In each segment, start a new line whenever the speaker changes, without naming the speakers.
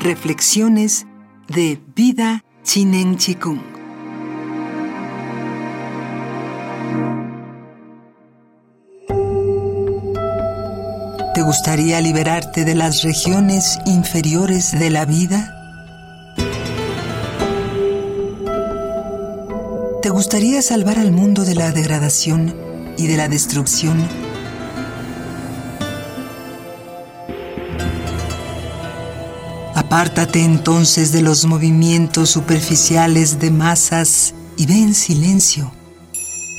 Reflexiones de Vida Chinen Chikung. ¿Te gustaría liberarte de las regiones inferiores de la vida? ¿Te gustaría salvar al mundo de la degradación y de la destrucción? Apártate entonces de los movimientos superficiales de masas y ve en silencio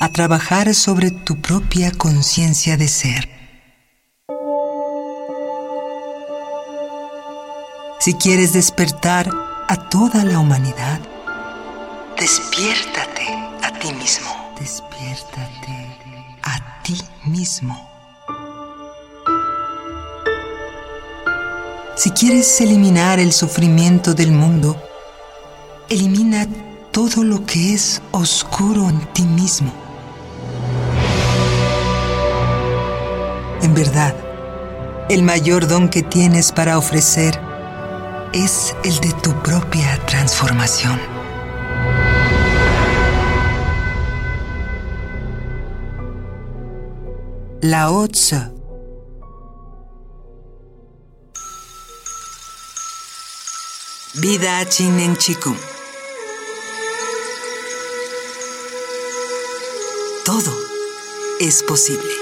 a trabajar sobre tu propia conciencia de ser. Si quieres despertar a toda la humanidad, despiértate a ti mismo. Despiértate a ti mismo. Si quieres eliminar el sufrimiento del mundo, elimina todo lo que es oscuro en ti mismo. En verdad, el mayor don que tienes para ofrecer es el de tu propia transformación. Lao Tzu Vida Chinen Chiku. Todo es posible.